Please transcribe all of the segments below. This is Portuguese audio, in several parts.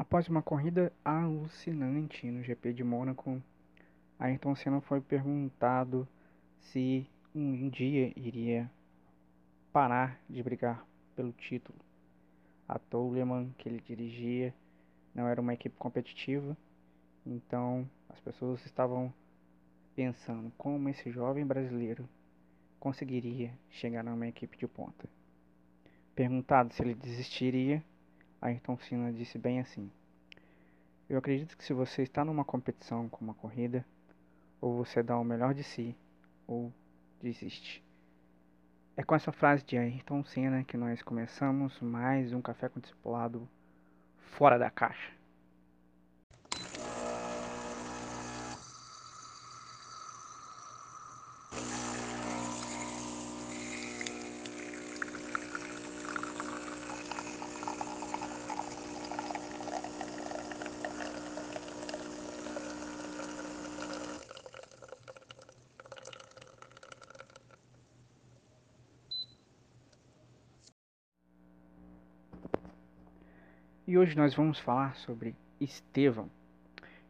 Após uma corrida alucinante no GP de Mônaco, Ayrton Senna foi perguntado se um dia iria parar de brigar pelo título. A Toleman que ele dirigia não era uma equipe competitiva, então as pessoas estavam pensando como esse jovem brasileiro conseguiria chegar numa equipe de ponta. Perguntado se ele desistiria, Ayrton Senna disse bem assim: Eu acredito que se você está numa competição com uma corrida, ou você dá o melhor de si, ou desiste. É com essa frase de Ayrton Senna que nós começamos mais um Café com Discipulado fora da caixa. E hoje nós vamos falar sobre Estevão.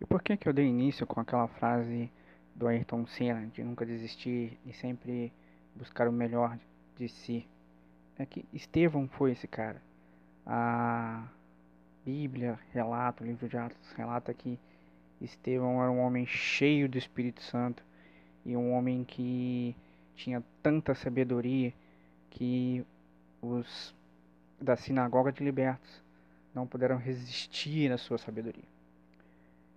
E por que, que eu dei início com aquela frase do Ayrton Senna de nunca desistir e sempre buscar o melhor de si? É que Estevão foi esse cara. A Bíblia relata, o livro de Atos relata que Estevão era um homem cheio do Espírito Santo e um homem que tinha tanta sabedoria que os da sinagoga de libertos não puderam resistir à sua sabedoria.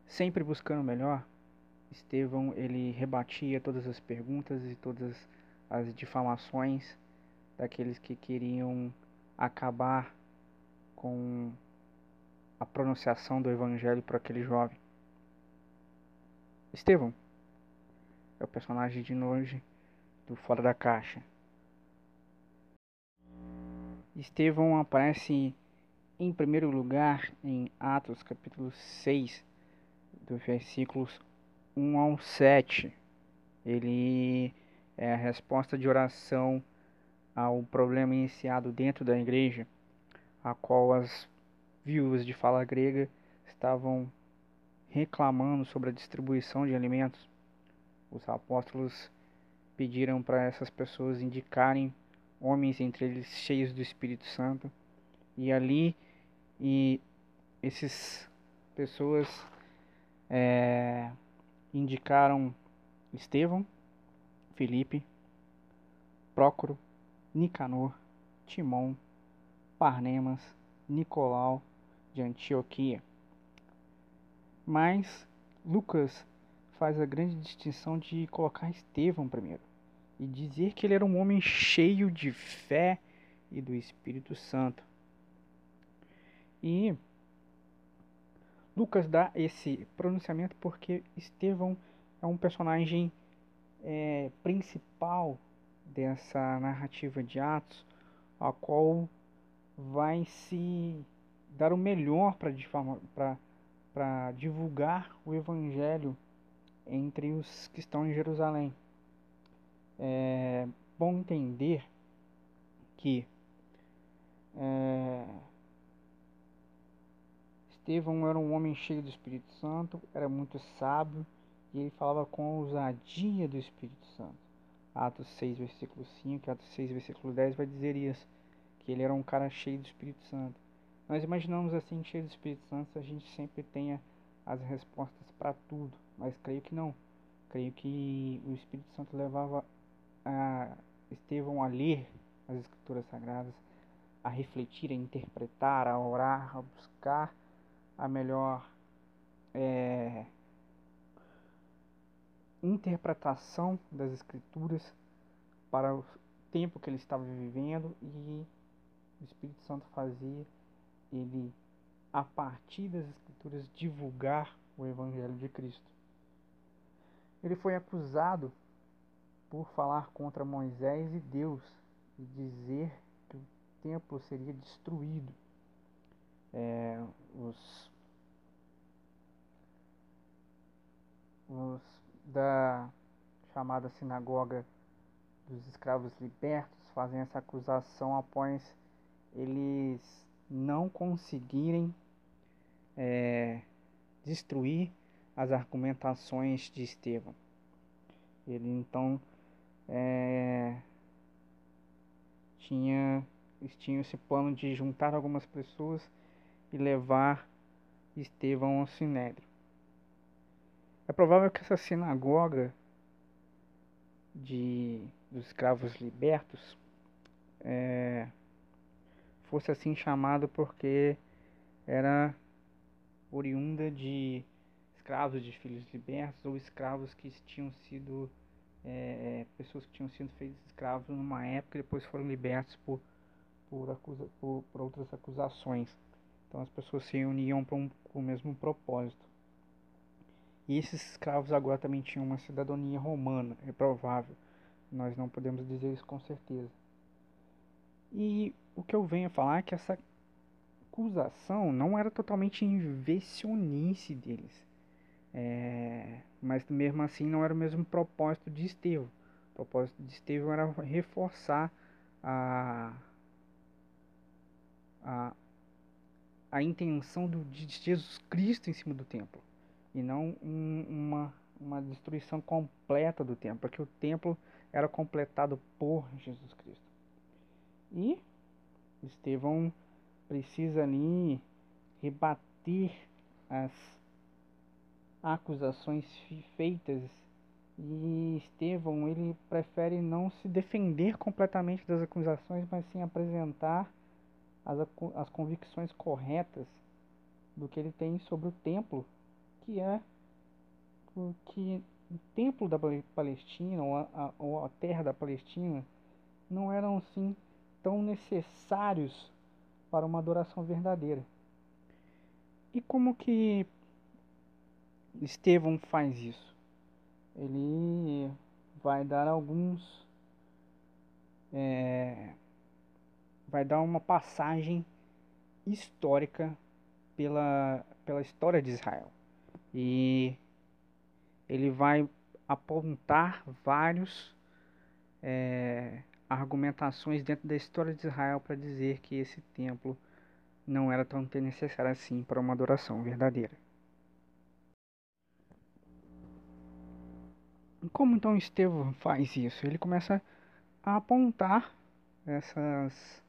Sempre buscando o melhor, Estevão ele rebatia todas as perguntas e todas as difamações daqueles que queriam acabar com a pronunciação do evangelho para aquele jovem. Estevão é o personagem de noje do Fora da Caixa. Estevão aparece em primeiro lugar, em Atos capítulo 6, dos versículos 1 ao 7, ele é a resposta de oração ao problema iniciado dentro da igreja, a qual as viúvas de fala grega estavam reclamando sobre a distribuição de alimentos. Os apóstolos pediram para essas pessoas indicarem homens entre eles cheios do Espírito Santo, e ali e essas pessoas é, indicaram Estevão, Felipe, Prócoro, Nicanor, Timão, Parnemas, Nicolau de Antioquia. Mas Lucas faz a grande distinção de colocar Estevão primeiro e dizer que ele era um homem cheio de fé e do Espírito Santo. E Lucas dá esse pronunciamento porque Estevão é um personagem é, principal dessa narrativa de Atos, a qual vai se dar o melhor para divulgar o Evangelho entre os que estão em Jerusalém. É bom entender que é, Estevão era um homem cheio do Espírito Santo, era muito sábio e ele falava com ousadia do Espírito Santo. Atos 6, versículo 5, Atos 6, versículo 10 vai dizer isso, que ele era um cara cheio do Espírito Santo. Nós imaginamos assim, cheio do Espírito Santo, a gente sempre tenha as respostas para tudo, mas creio que não. Creio que o Espírito Santo levava a Estevão a ler as Escrituras Sagradas, a refletir, a interpretar, a orar, a buscar a melhor é, interpretação das escrituras para o tempo que ele estava vivendo e o Espírito Santo fazia ele a partir das escrituras divulgar o evangelho de Cristo. Ele foi acusado por falar contra Moisés e Deus e dizer que o templo seria destruído. É, os os da chamada sinagoga dos escravos libertos fazem essa acusação após eles não conseguirem é, destruir as argumentações de Estevão. Ele então é, tinha, tinha esse plano de juntar algumas pessoas e levar Estevão ao Sinédrio. É provável que essa sinagoga de, dos escravos libertos é, fosse assim chamado porque era oriunda de escravos de filhos libertos ou escravos que tinham sido é, pessoas que tinham sido feitas escravos numa época e depois foram libertos por, por, acusa, por, por outras acusações. Então as pessoas se uniam para um, o mesmo propósito. E esses escravos agora também tinham uma cidadania romana, é provável. Nós não podemos dizer isso com certeza. E o que eu venho a falar é que essa acusação não era totalmente invencionice deles. É, mas mesmo assim não era o mesmo propósito de Estevão. O propósito de Estevão era reforçar a, a, a intenção do, de Jesus Cristo em cima do templo e não um, uma, uma destruição completa do templo, porque o templo era completado por Jesus Cristo. E Estevão precisa ali rebater as acusações feitas e Estevão ele prefere não se defender completamente das acusações, mas sim apresentar as, as convicções corretas do que ele tem sobre o templo, que é o que o templo da Palestina ou a, ou a terra da Palestina não eram assim tão necessários para uma adoração verdadeira. E como que Estevão faz isso? Ele vai dar alguns. É, vai dar uma passagem histórica pela, pela história de Israel. E ele vai apontar vários é, argumentações dentro da história de Israel para dizer que esse templo não era tão necessário assim para uma adoração verdadeira. Como então Estevão faz isso? Ele começa a apontar essas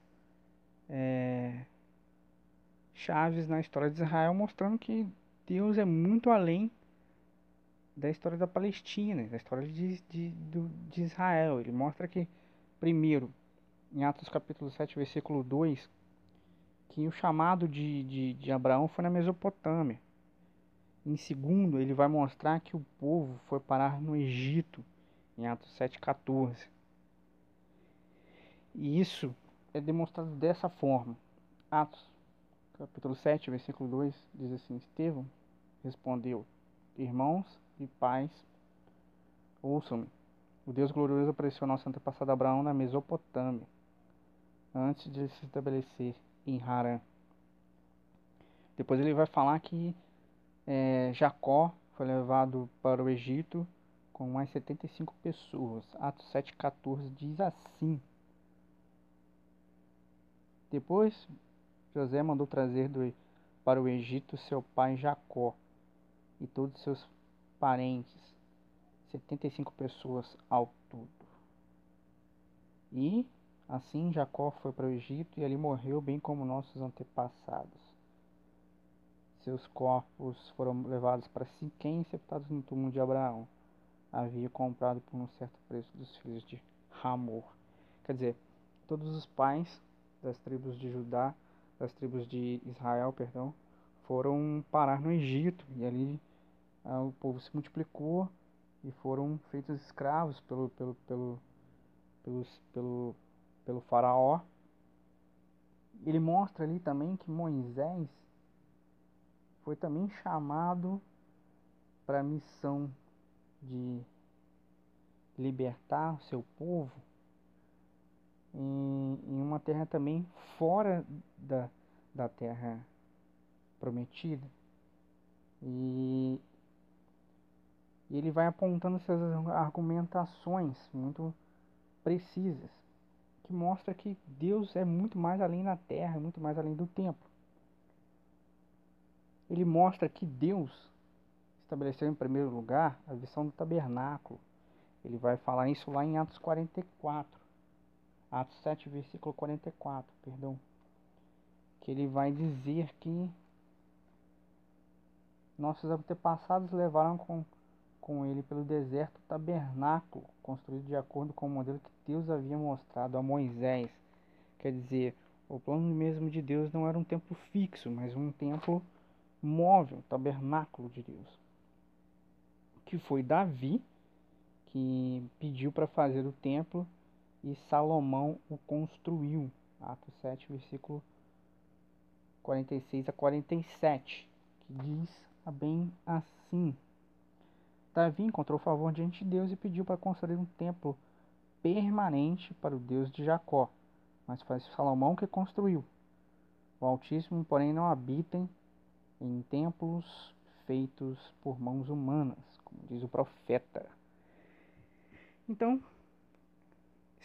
é, chaves na história de Israel, mostrando que Deus é muito além da história da Palestina, da história de, de, de Israel. Ele mostra que Primeiro, em Atos capítulo 7, versículo 2, que o chamado de, de, de Abraão foi na Mesopotâmia. Em segundo, ele vai mostrar que o povo foi parar no Egito, em Atos 7,14. E isso é demonstrado dessa forma. Atos capítulo 7, versículo 2, diz assim: Estevão respondeu: Irmãos e pais, ouçam-me. O Deus glorioso apareceu ao nosso antepassado Abraão na Mesopotâmia, antes de se estabelecer em Harã. Depois ele vai falar que é, Jacó foi levado para o Egito com mais 75 pessoas. Atos 7,14 diz assim. Depois José mandou trazer do, para o Egito seu pai Jacó e todos seus parentes 75 pessoas ao todo. E assim Jacó foi para o Egito e ali morreu, bem como nossos antepassados. Seus corpos foram levados para Siquém e sepultados no túmulo de Abraão. Havia comprado por um certo preço dos filhos de Ramor. Quer dizer, todos os pais das tribos de Judá, das tribos de Israel, perdão, foram parar no Egito e ali ah, o povo se multiplicou e foram feitos escravos pelo, pelo, pelo, pelos, pelo, pelo faraó. Ele mostra ali também que Moisés foi também chamado para a missão de libertar o seu povo em, em uma terra também fora da, da terra prometida. E e ele vai apontando essas argumentações muito precisas, que mostra que Deus é muito mais além da terra, muito mais além do tempo. ele mostra que Deus estabeleceu em primeiro lugar a visão do tabernáculo. Ele vai falar isso lá em Atos 44. Atos 7, versículo 44, perdão. Que ele vai dizer que nossos antepassados levaram com, com ele pelo deserto o tabernáculo, construído de acordo com o modelo que Deus havia mostrado a Moisés. Quer dizer, o plano mesmo de Deus não era um templo fixo, mas um templo móvel, tabernáculo de Deus. Que foi Davi que pediu para fazer o templo e Salomão o construiu. Atos 7, versículo 46 a 47, que diz bem assim. Davi encontrou favor diante de Deus e pediu para construir um templo permanente para o Deus de Jacó mas foi Salomão que construiu. O Altíssimo, porém, não habita em templos feitos por mãos humanas, como diz o profeta. Então,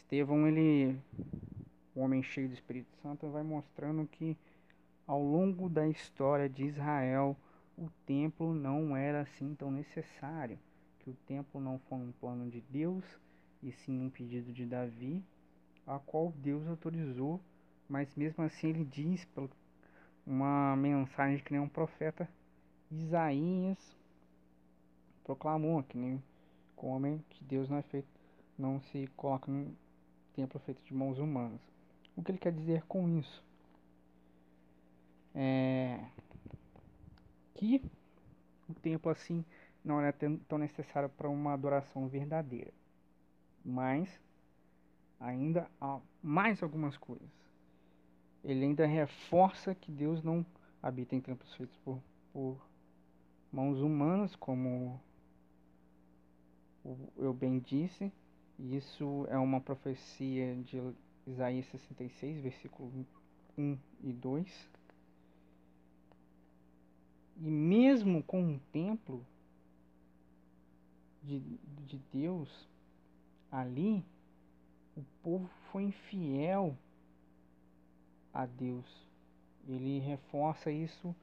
Estevão, ele, o homem cheio do Espírito Santo, vai mostrando que ao longo da história de Israel, o templo não era assim tão necessário, que o templo não foi um plano de Deus, e sim um pedido de Davi a qual Deus autorizou, mas mesmo assim ele diz uma mensagem que nem um profeta Isaías proclamou, que nem como que Deus não é feito, não se coloca templo feito de mãos humanas. O que ele quer dizer com isso? É que o templo assim não era tão necessário para uma adoração verdadeira. Mas ainda há mais algumas coisas. Ele ainda reforça que Deus não habita em templos feitos por, por mãos humanas, como eu bem disse. Isso é uma profecia de Isaías 66, versículo 1 e 2. E mesmo com um templo de, de Deus ali, o povo foi infiel a Deus. Ele reforça isso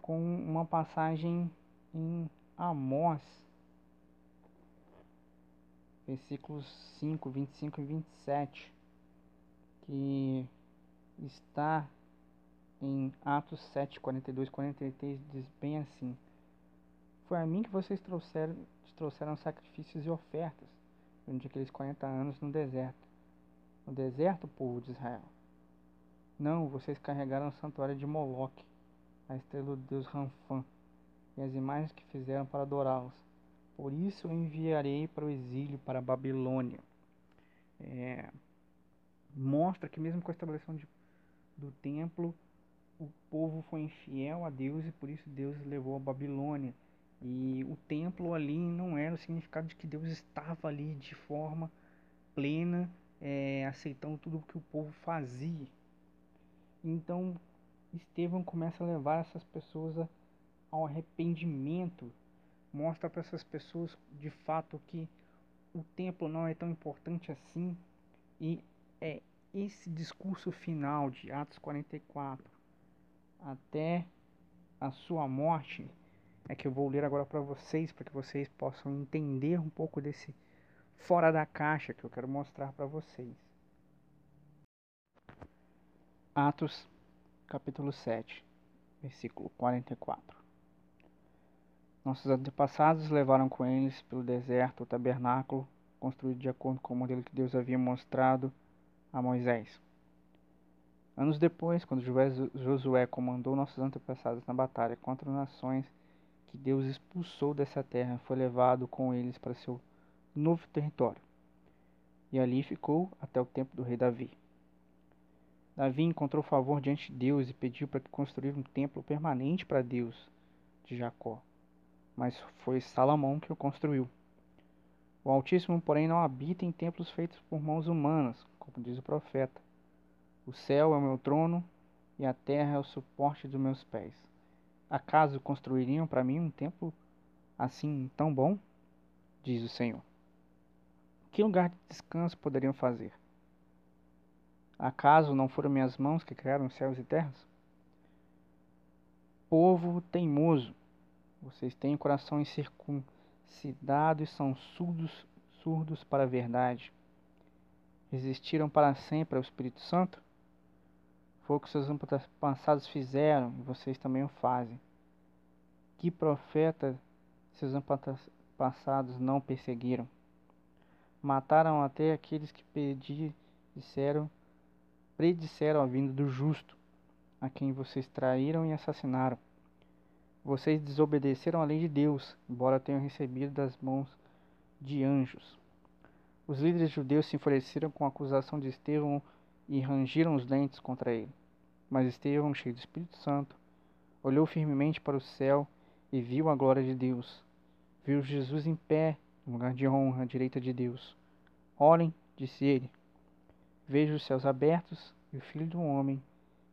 com uma passagem em Amós, versículos 5, 25 e 27, que está em Atos 7, 42 43, diz bem assim: Foi a mim que vocês trouxeram, trouxeram sacrifícios e ofertas durante aqueles 40 anos no deserto. No deserto, povo de Israel. Não, vocês carregaram o santuário de Moloque, a estrela do deus Ranfã, e as imagens que fizeram para adorá-los. Por isso eu enviarei para o exílio, para a Babilônia. É, mostra que mesmo com a estabeleção de, do templo, o povo foi infiel a Deus e por isso Deus levou a Babilônia. E o templo ali não era o significado de que Deus estava ali de forma plena, é, aceitando tudo o que o povo fazia. Então Estevão começa a levar essas pessoas ao arrependimento, mostra para essas pessoas de fato que o templo não é tão importante assim e é esse discurso final de Atos 44 até a sua morte é que eu vou ler agora para vocês, para que vocês possam entender um pouco desse fora da caixa que eu quero mostrar para vocês. Atos, capítulo 7, versículo 44. Nossos antepassados levaram com eles pelo deserto o tabernáculo construído de acordo com o modelo que Deus havia mostrado a Moisés. Anos depois, quando Josué comandou nossos antepassados na batalha contra nações que Deus expulsou dessa terra foi levado com eles para seu novo território. E ali ficou até o tempo do rei Davi. Davi encontrou favor diante de Deus e pediu para que construísse um templo permanente para Deus de Jacó. Mas foi Salomão que o construiu. O Altíssimo, porém, não habita em templos feitos por mãos humanas, como diz o profeta. O céu é o meu trono e a terra é o suporte dos meus pés. Acaso construiriam para mim um templo assim tão bom? Diz o Senhor. Que lugar de descanso poderiam fazer? Acaso não foram minhas mãos que criaram céus e terras? povo teimoso, vocês têm o coração incircuncidado e são surdos, surdos para a verdade. Resistiram para sempre ao Espírito Santo? Foi o que seus antepassados fizeram e vocês também o fazem. Que profeta seus antepassados não perseguiram? Mataram até aqueles que pedi, disseram, predisseram a vinda do justo, a quem vocês traíram e assassinaram. Vocês desobedeceram à lei de Deus, embora tenham recebido das mãos de anjos. Os líderes judeus se enfureceram com a acusação de Estevão e rangiram os dentes contra ele. Mas Estevão, cheio do Espírito Santo, olhou firmemente para o céu e viu a glória de Deus. Viu Jesus em pé, no lugar de honra, à direita de Deus. Olhem, disse ele, vejo os céus abertos e o Filho do Homem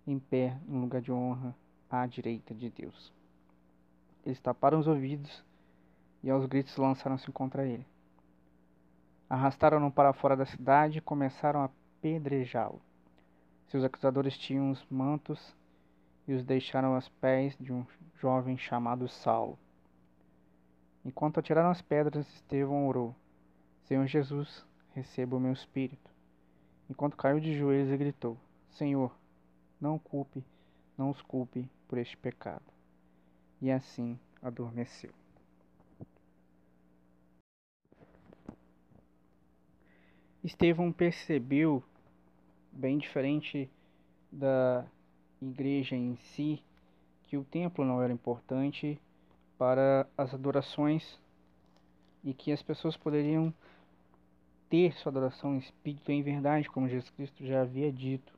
em pé, no lugar de honra, à direita de Deus. Eles taparam os ouvidos e aos gritos lançaram-se contra ele. Arrastaram-no para fora da cidade e começaram a apedrejá-lo. Seus acusadores tinham os mantos e os deixaram aos pés de um jovem chamado Saulo. Enquanto atiraram as pedras, Estevão orou: Senhor Jesus, receba o meu espírito. Enquanto caiu de joelhos e gritou: Senhor, não culpe, não os culpe por este pecado. E assim adormeceu. Estevão percebeu bem diferente da igreja em si, que o templo não era importante para as adorações e que as pessoas poderiam ter sua adoração em espírito e em verdade, como Jesus Cristo já havia dito.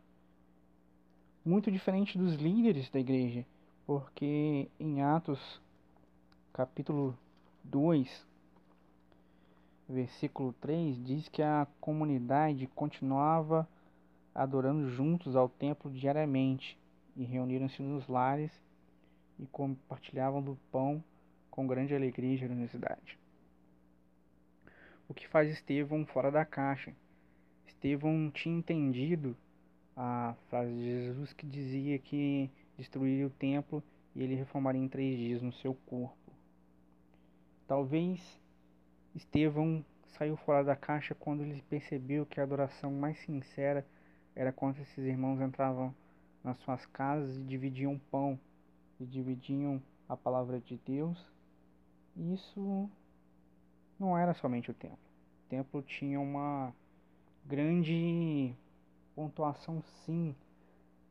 Muito diferente dos líderes da igreja, porque em Atos capítulo 2, versículo 3 diz que a comunidade continuava adorando juntos ao templo diariamente, e reuniram-se nos lares e compartilhavam do pão com grande alegria e generosidade. O que faz Estevão fora da caixa? Estevão tinha entendido a frase de Jesus que dizia que destruiria o templo e ele reformaria em três dias no seu corpo. Talvez Estevão saiu fora da caixa quando ele percebeu que a adoração mais sincera era quando esses irmãos entravam nas suas casas e dividiam pão e dividiam a palavra de Deus. E isso não era somente o templo. O templo tinha uma grande pontuação, sim,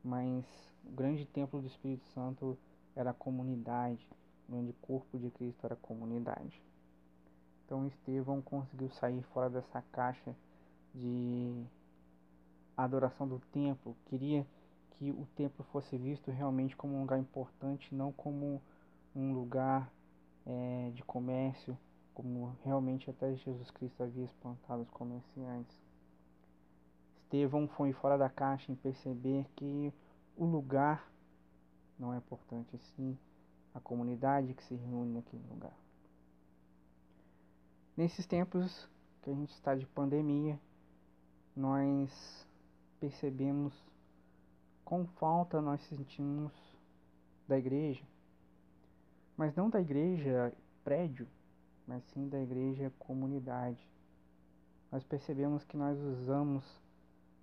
mas o grande templo do Espírito Santo era a comunidade, o grande corpo de Cristo era a comunidade. Então Estevão conseguiu sair fora dessa caixa de adoração do templo, queria que o templo fosse visto realmente como um lugar importante, não como um lugar é, de comércio, como realmente até Jesus Cristo havia espantado os comerciantes. Estevão foi fora da caixa em perceber que o lugar não é importante, sim a comunidade que se reúne naquele lugar. Nesses tempos que a gente está de pandemia, nós percebemos quão falta nós sentimos da igreja, mas não da igreja prédio, mas sim da igreja comunidade. Nós percebemos que nós usamos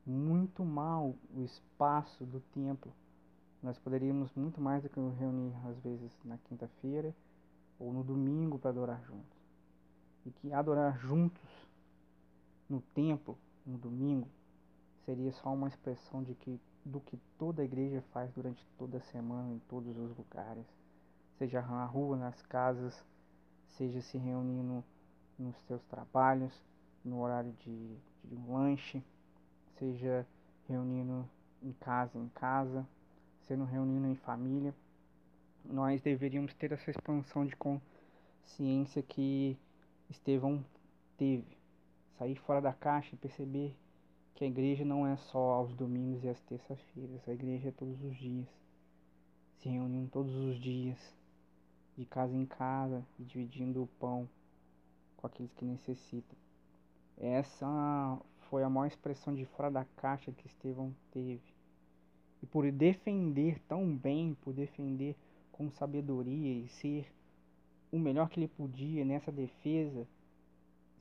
muito mal o espaço do templo. Nós poderíamos muito mais do que nos reunir às vezes na quinta-feira ou no domingo para adorar juntos. E que adorar juntos no templo, no domingo, seria só uma expressão de que do que toda a igreja faz durante toda a semana em todos os lugares, seja na rua, nas casas, seja se reunindo nos seus trabalhos, no horário de, de um lanche, seja reunindo em casa em casa, sendo reunindo em família. Nós deveríamos ter essa expansão de consciência que Estevão teve, sair fora da caixa e perceber que a igreja não é só aos domingos e às terças-feiras, a igreja é todos os dias, se reunindo todos os dias, de casa em casa e dividindo o pão com aqueles que necessitam. Essa foi a maior expressão de fora da caixa que Estevão teve. E por defender tão bem, por defender com sabedoria e ser o melhor que ele podia nessa defesa,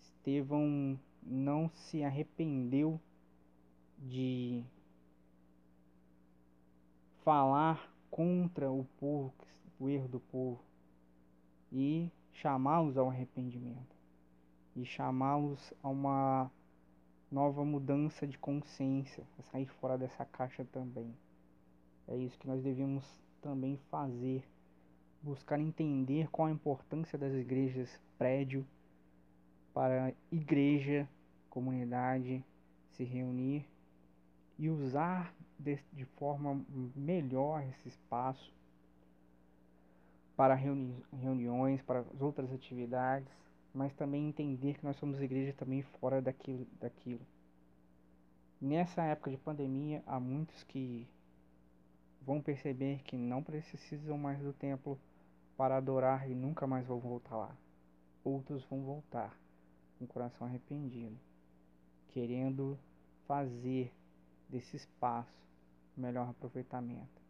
Estevão não se arrependeu de falar contra o povo, o erro do povo e chamá-los ao arrependimento e chamá-los a uma nova mudança de consciência, a sair fora dessa caixa também. É isso que nós devemos também fazer, buscar entender qual a importância das igrejas prédio para igreja, comunidade se reunir e usar de, de forma melhor esse espaço para reuni reuniões, para as outras atividades, mas também entender que nós somos igreja também fora daquilo, daquilo. Nessa época de pandemia, há muitos que vão perceber que não precisam mais do templo para adorar e nunca mais vão voltar lá. Outros vão voltar com o coração arrependido, querendo fazer desse espaço o melhor aproveitamento,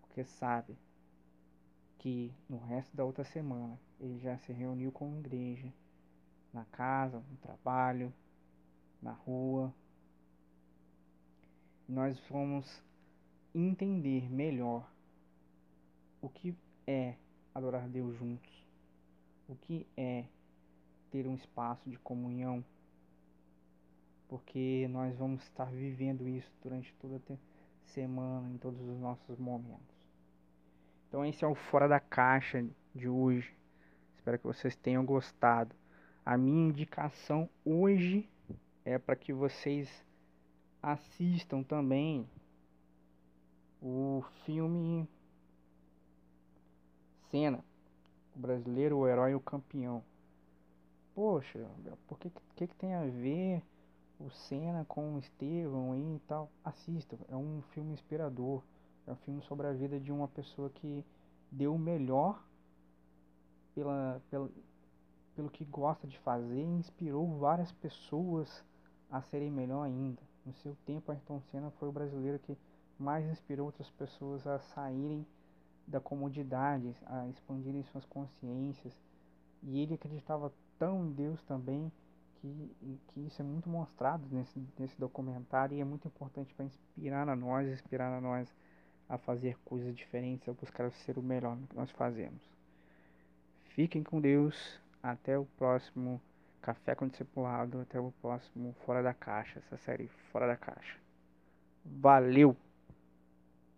porque sabe que no resto da outra semana ele já se reuniu com a igreja, na casa, no trabalho, na rua. Nós vamos entender melhor o que é adorar Deus juntos, o que é ter um espaço de comunhão, porque nós vamos estar vivendo isso durante toda a semana, em todos os nossos momentos. Então, esse é o Fora da Caixa de hoje. Espero que vocês tenham gostado. A minha indicação hoje é para que vocês assistam também o filme Cena, o brasileiro, o herói e o campeão. Poxa, por que, que, que tem a ver o Senna com o Estevão e tal? Assistam, é um filme inspirador. É um filme sobre a vida de uma pessoa que deu o melhor pela, pela, pelo que gosta de fazer e inspirou várias pessoas a serem melhor ainda. No seu tempo, Ayrton Senna foi o brasileiro que mais inspirou outras pessoas a saírem da comodidade, a expandirem suas consciências. E ele acreditava tão em Deus também que, que isso é muito mostrado nesse, nesse documentário e é muito importante para inspirar a nós, inspirar a nós a fazer coisas diferentes, a buscar ser o melhor no que nós fazemos. Fiquem com Deus. Até o próximo Café com Discipulado. Até o próximo Fora da Caixa, essa série Fora da Caixa. Valeu!